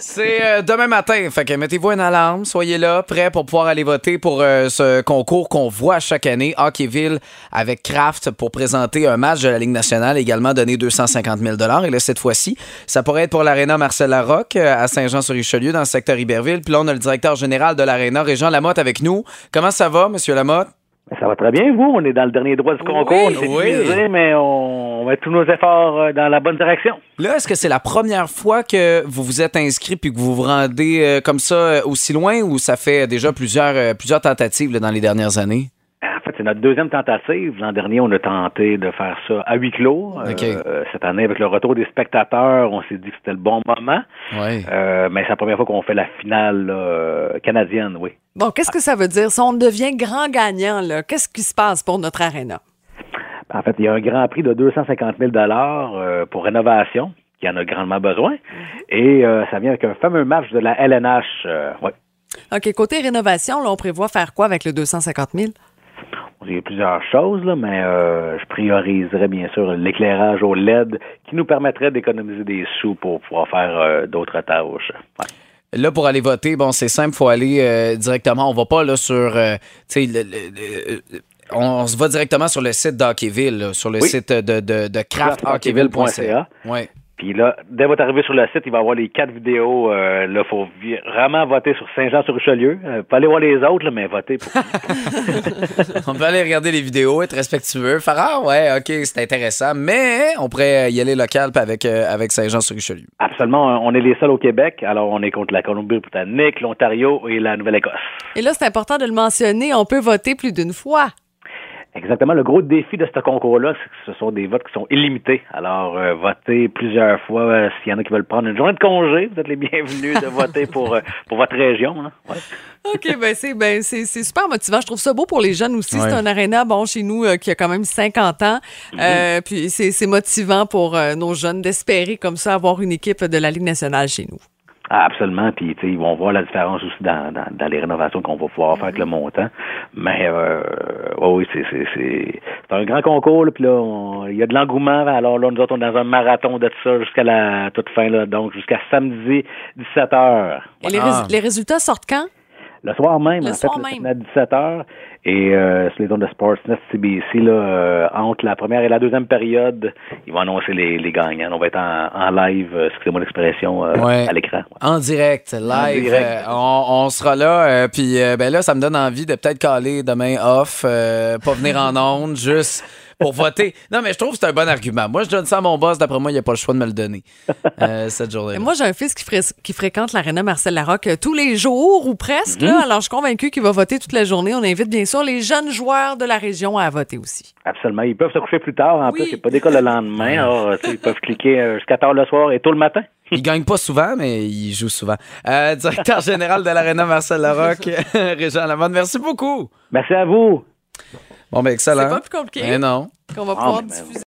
C'est euh, demain matin. Fait que mettez-vous une alarme, soyez là, prêts pour pouvoir aller voter pour euh, ce concours qu'on voit chaque année, Hockeyville avec Kraft pour présenter un match de la Ligue nationale, également donner 250 000 Et là, cette fois-ci, ça pourrait être pour l'Arena Marcel Larocque euh, à Saint-Jean-sur-Richelieu, dans le secteur Iberville. Puis là, on a le directeur général de l'Arena, Régent Lamotte, avec nous. Comment ça va, Monsieur Lamotte? Ça va très bien, vous. On est dans le dernier droit du concours. Oui, on oui. mais on met tous nos efforts euh, dans la bonne direction. Là, est-ce que c'est la première fois que vous vous êtes inscrit puis que vous vous rendez euh, comme ça euh, aussi loin ou ça fait déjà plusieurs, plusieurs tentatives là, dans les dernières années? C'est notre deuxième tentative. L'an dernier, on a tenté de faire ça à huis clos. Euh, euh, cette année, avec le retour des spectateurs, on s'est dit que c'était le bon moment. Euh, mais c'est la première fois qu'on fait la finale là, euh, canadienne, oui. Bon, qu'est-ce que ça veut dire? Si on devient grand gagnant, là, qu'est-ce qui se passe pour notre aréna? En fait, il y a un grand prix de 250 000 euh, pour rénovation, qui en a grandement besoin. Et euh, ça vient avec un fameux match de la LNH. euh, ouais. OK, côté rénovation, là, on prévoit faire quoi avec le 250 000? Il y a plusieurs choses, là, mais euh, je prioriserais bien sûr l'éclairage au LED qui nous permettrait d'économiser des sous pour pouvoir faire euh, d'autres tâches. Ouais. Là, pour aller voter, bon, c'est simple, faut aller euh, directement. On va pas là sur, tu sais, le- le- le- on, on se va directement sur le site d'Hockeyville, sur le Oui. site de, de, de crafthockeyville.ca. Crafthockeyville.ca. Puis là, dès votre arrivée sur le site, il va y avoir les quatre vidéos. Euh, là, faut vraiment voter sur Saint-Jean-sur-Richelieu. Euh, pas aller voir les autres, là, mais voter pour. On peut aller regarder les vidéos, être respectueux, faire ah ouais, ok, c'est intéressant, mais on pourrait y aller local avec euh, avec Saint-Jean-sur-Richelieu. Absolument, on est les seuls au Québec. Alors, on est contre la Colombie-Britannique, l'Ontario et la Nouvelle-Écosse. Et là, c'est important de le mentionner, on peut voter plus d'une fois. Exactement. Le gros défi de ce concours-là, c'est que ce sont des votes qui sont illimités. Alors, euh, voter plusieurs fois, euh, s'il y en a qui veulent prendre une journée de congé, vous êtes les bienvenus de voter pour, euh, pour votre région. hein. Ouais. OK, ben c'est ben, c'est c'est super motivant. Je trouve ça beau pour les jeunes aussi. C'est un aréna, bon, chez nous, euh, qui a quand même 50 ans. Euh, puis c'est c'est motivant pour euh, nos jeunes d'espérer comme ça avoir une équipe de la Ligue nationale chez nous. Ah, absolument. Puis, tu sais, ils vont voir la différence aussi dans, dans, dans les rénovations qu'on va pouvoir faire avec le montant. Mais, euh, ouais, oui, c'est, c'est, c'est, c'est un grand concours. Là, puis là, on- il y a de l'engouement. Alors là, nous autres, on est dans un marathon de ça jusqu'à la toute fin. Là, donc, jusqu'à samedi, 17h. Et les, Ah. rés- les résultats sortent quand? Le soir même, Le en soir fait, même. à 17h. Et euh, sur les zones de Sportsnet CBC, là, euh, entre la première et la deuxième période, ils vont annoncer les, les gagnants. On va être en, en live, euh, excusez-moi l'expression, euh, Ouais. à l'écran. En direct, live, direct. euh, on, on sera là. euh, Puis euh, ben là, ça me donne envie de peut-être caler demain off, euh, pas venir en ondes, juste pour voter. Non, mais je trouve que c'est un bon argument. Moi, je donne ça à mon boss. D'après moi, il n'y a pas le choix de me le donner euh, cette journée. Moi, j'ai un fils qui, fré- qui fréquente l'aréna Marcel Larocque euh, tous les jours ou presque. là. alors, je suis convaincue qu'il va voter toute la journée. On invite bien sûr les jeunes joueurs de la région à voter aussi. Absolument. Ils peuvent se coucher plus tard. En Oui. plus, il n'y a pas d'école le lendemain. Alors, ils peuvent cliquer euh, jusqu'à tard le soir et tôt le matin. Il gagne pas souvent, mais il joue souvent. Euh, directeur général de l'Arena, Marcel Larocque, Régent Lamotte, merci beaucoup. Merci à vous. Bon, ben excellent. C'est pas plus compliqué Mais non. qu'on va Ah, pouvoir mais- diffuser.